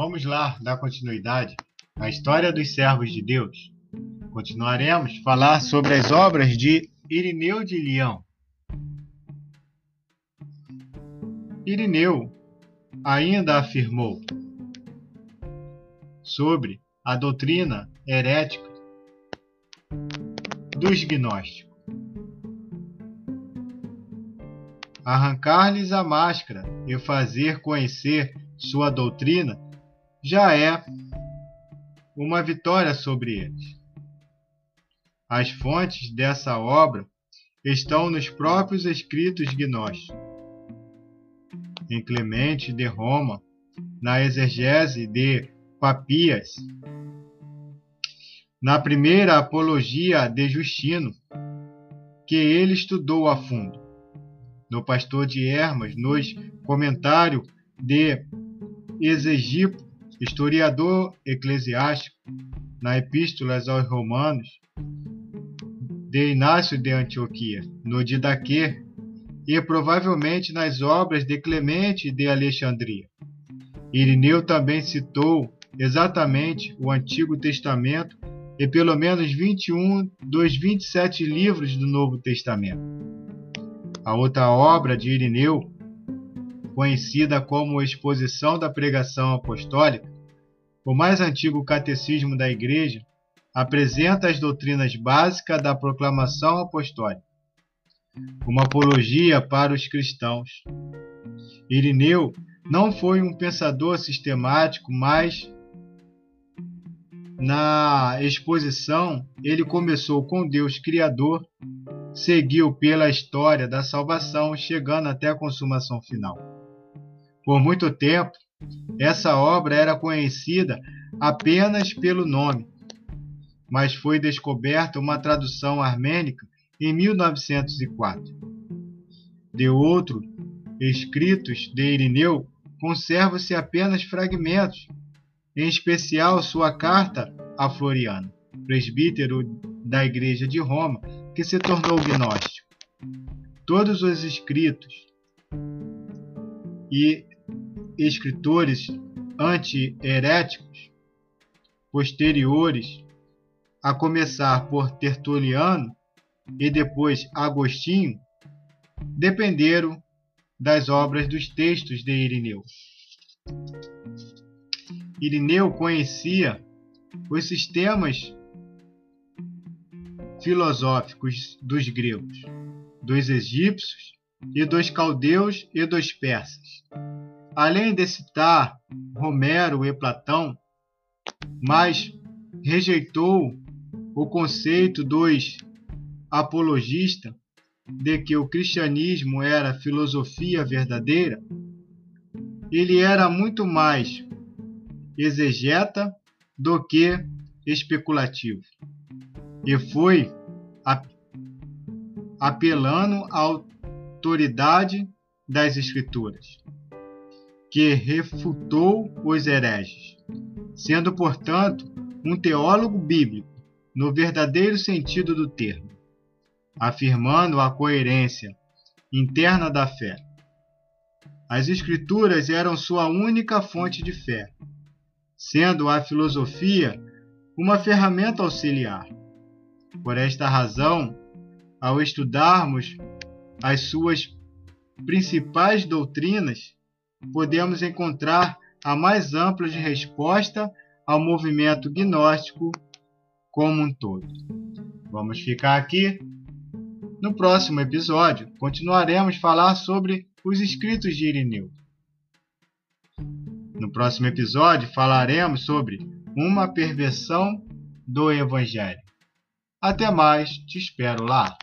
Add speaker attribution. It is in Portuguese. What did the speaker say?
Speaker 1: vamos lá dar continuidade à história dos servos de Deus. Continuaremos a falar sobre as obras de Irineu de Leão. Irineu ainda afirmou sobre a doutrina herética dos gnósticos. Arrancar-lhes a máscara e fazer conhecer sua doutrina já é uma vitória sobre eles. As fontes dessa obra estão nos próprios escritos gnósticos. Em Clemente de Roma, na exegese de Papias, na primeira apologia de Justino, que ele estudou a fundo. No Pastor de Hermas, nos comentário de Exegipo, historiador eclesiástico, na Epístolas aos Romanos, de Inácio de Antioquia, no Didaquê, e provavelmente nas obras de Clemente de Alexandria. Irineu também citou exatamente o Antigo Testamento e pelo menos 21 dos 27 livros do Novo Testamento. A outra obra de Irineu, conhecida como Exposição da Pregação Apostólica, o mais antigo catecismo da Igreja, apresenta as doutrinas básicas da proclamação apostólica, uma apologia para os cristãos. Irineu não foi um pensador sistemático, mas na exposição ele começou com Deus Criador, seguiu pela história da salvação, chegando até a consumação final. Por muito tempo, essa obra era conhecida apenas pelo nome, mas foi descoberta uma tradução armênica em 1904. De outro, escritos de Irineu, conservam-se apenas fragmentos, em especial sua carta a Floriano, presbítero da Igreja de Roma, que se tornou gnóstico. Todos os escritos e escritores anti-heréticos posteriores a começar por Tertuliano e depois Agostinho, dependeram das obras dos textos de Irineu. Irineu conhecia os sistemas filosóficos dos gregos, dos egípcios e dos caldeus e dos persas. Além de citar Romero e Platão, mas rejeitou o conceito dos apologistas de que o cristianismo era filosofia verdadeira, ele era muito mais exegeta do que especulativo. E foi apelando à autoridade das Escrituras, que refutou os hereges, sendo, portanto, um teólogo bíblico no verdadeiro sentido do termo, afirmando a coerência interna da fé. As Escrituras eram sua única fonte de fé, sendo a filosofia uma ferramenta auxiliar. Por esta razão, ao estudarmos as suas principais doutrinas, podemos encontrar a mais ampla de resposta ao movimento gnóstico como um todo. Vamos ficar aqui. No próximo episódio, continuaremos a falar sobre os escritos de Irineu. No próximo episódio, falaremos sobre uma perversão do Evangelho. Até mais, te espero lá.